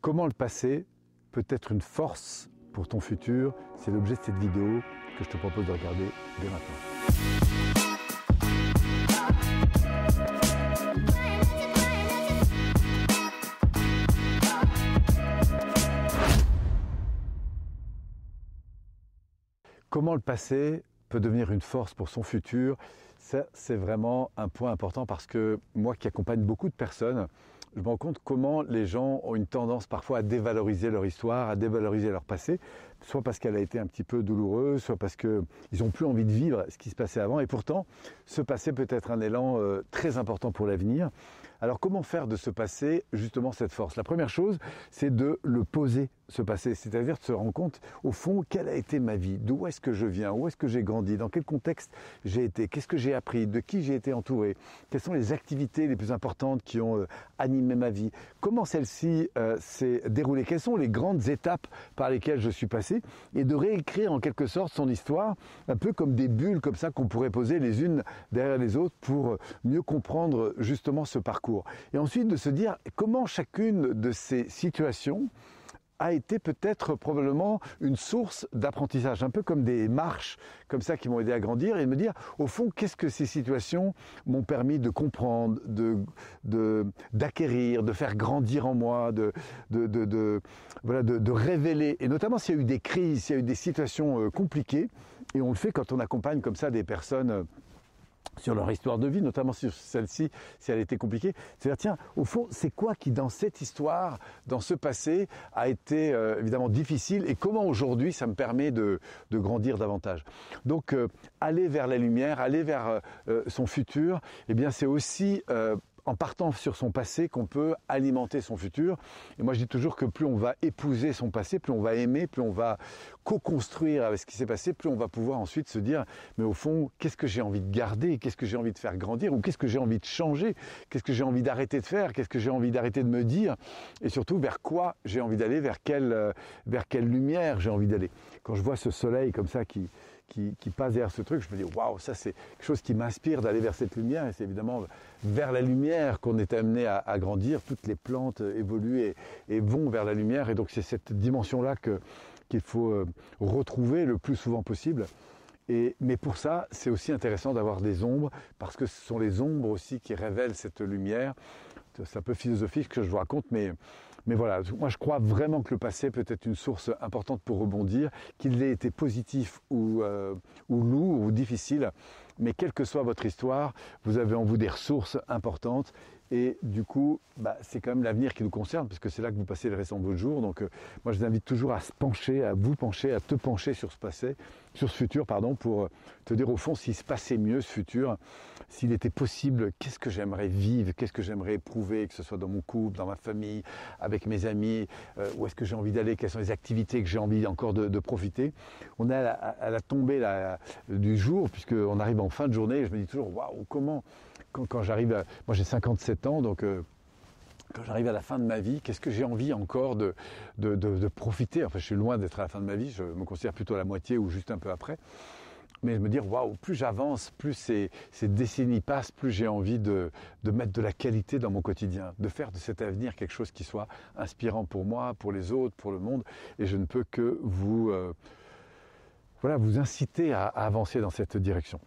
Comment le passé peut être une force pour ton futur C'est l'objet de cette vidéo que je te propose de regarder dès maintenant. Comment le passé peut devenir une force pour son futur Ça, c'est vraiment un point important parce que moi qui accompagne beaucoup de personnes, je me rends compte comment les gens ont une tendance parfois à dévaloriser leur histoire, à dévaloriser leur passé, soit parce qu'elle a été un petit peu douloureuse, soit parce qu'ils n'ont plus envie de vivre ce qui se passait avant. Et pourtant, ce passé peut être un élan euh, très important pour l'avenir. Alors comment faire de ce passé justement cette force? La première chose, c'est de le poser, ce passé, c'est-à-dire de se rendre compte au fond quelle a été ma vie, d'où est-ce que je viens, où est-ce que j'ai grandi, dans quel contexte j'ai été, qu'est-ce que j'ai appris, de qui j'ai été entouré, quelles sont les activités les plus importantes qui ont euh, animé ma vie, comment celle-ci euh, s'est déroulée, quelles sont les grandes étapes par lesquelles je suis passé, et de réécrire en quelque sorte son histoire, un peu comme des bulles comme ça qu'on pourrait poser les unes derrière les autres pour euh, mieux comprendre justement ce parcours. Et ensuite de se dire comment chacune de ces situations a été peut-être probablement une source d'apprentissage, un peu comme des marches comme ça qui m'ont aidé à grandir et me dire au fond qu'est-ce que ces situations m'ont permis de comprendre, de, d'acquérir, de, faire grandir en moi, de, de, voilà, de, révéler. Et notamment s'il y a eu des crises, s'il y a eu des situations euh, compliquées, et on le fait quand on accompagne comme ça des personnes euh, sur leur histoire de vie, notamment sur celle-ci, si elle était compliquée. C'est-à-dire, tiens, au fond, c'est quoi qui dans cette histoire, dans ce passé, a été euh, évidemment difficile et comment aujourd'hui ça me permet de, grandir davantage? Donc, euh, aller vers la lumière, aller vers euh, son futur, eh bien, c'est aussi en partant sur son passé qu'on peut alimenter son futur. Et moi je dis toujours que plus on va épouser son passé, plus on va aimer, plus on va co-construire avec ce qui s'est passé, plus on va pouvoir ensuite se dire, mais au fond, qu'est-ce que j'ai envie de garder, qu'est-ce que j'ai envie de faire grandir, ou qu'est-ce que j'ai envie de changer, qu'est-ce que j'ai envie d'arrêter de faire, qu'est-ce que j'ai envie d'arrêter de me dire, et surtout vers quoi j'ai envie d'aller, vers quelle, euh, vers quelle lumière j'ai envie d'aller? Quand je vois ce soleil comme ça qui, qui, passe derrière ce truc, je me dis waouh, ça c'est quelque chose qui m'inspire d'aller vers cette lumière et c'est évidemment vers la lumière qu'on est amené à, grandir. Toutes les plantes évoluent et, vont vers la lumière et donc c'est cette dimension-là qu'il faut euh, retrouver le plus souvent possible. Et, mais pour ça, c'est aussi intéressant d'avoir des ombres parce que ce sont les ombres aussi qui révèlent cette lumière. C'est un peu philosophique que je vous raconte, mais mais voilà, moi je crois vraiment que le passé peut être une source importante pour rebondir, qu'il ait été positif ou, euh, ou lourd ou difficile, mais quelle que soit votre histoire, vous avez en vous des ressources importantes. Et du coup, bah, c'est quand même l'avenir qui nous concerne, parce que c'est là que vous passez le restant de votre jour. Donc euh, moi, je vous invite toujours à se pencher, à vous pencher, à te pencher sur ce passé, sur ce futur, pardon, pour euh, te dire au fond s'il se passait mieux ce futur, s'il était possible, qu'est-ce que j'aimerais vivre, qu'est-ce que j'aimerais éprouver, que ce soit dans mon couple, dans ma famille, avec mes amis, euh, où est-ce que j'ai envie d'aller, quelles sont les activités que j'ai envie encore de, profiter. On est à la, tombée du jour, puisqu'on arrive en fin de journée, je me dis toujours, waouh, comment quand, j'arrive à... Moi j'ai 57 ans, donc euh, quand j'arrive à la fin de ma vie, qu'est-ce que j'ai envie encore de, de, profiter? Enfin, je suis loin d'être à la fin de ma vie, je me considère plutôt à la moitié ou juste un peu après. Mais me dire, waouh, plus j'avance, plus ces, ces, décennies passent, plus j'ai envie de, mettre de la qualité dans mon quotidien, de faire de cet avenir quelque chose qui soit inspirant pour moi, pour les autres, pour le monde. Et je ne peux que vous, euh, voilà, vous inciter à avancer dans cette direction.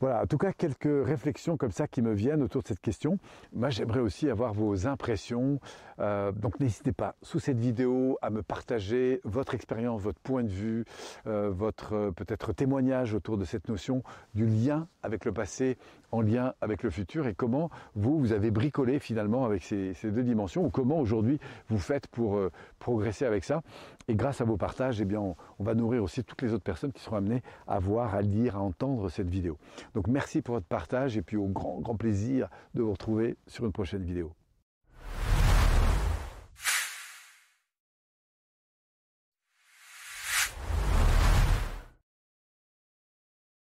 Voilà, en tout cas, quelques réflexions comme ça qui me viennent autour de cette question. Moi, j'aimerais aussi avoir vos impressions. Euh, donc, n'hésitez pas, sous cette vidéo, à me partager votre expérience, votre point de vue, euh, votre euh, peut-être témoignage autour de cette notion du lien avec le passé en lien avec le futur et comment vous, vous avez bricolé finalement avec ces, deux dimensions ou comment aujourd'hui vous faites pour progresser avec ça. Et grâce à vos partages, eh bien, on, on va nourrir aussi toutes les autres personnes qui seront amenées à voir, à lire, à entendre cette vidéo. Donc merci pour votre partage et puis au grand, grand plaisir de vous retrouver sur une prochaine vidéo.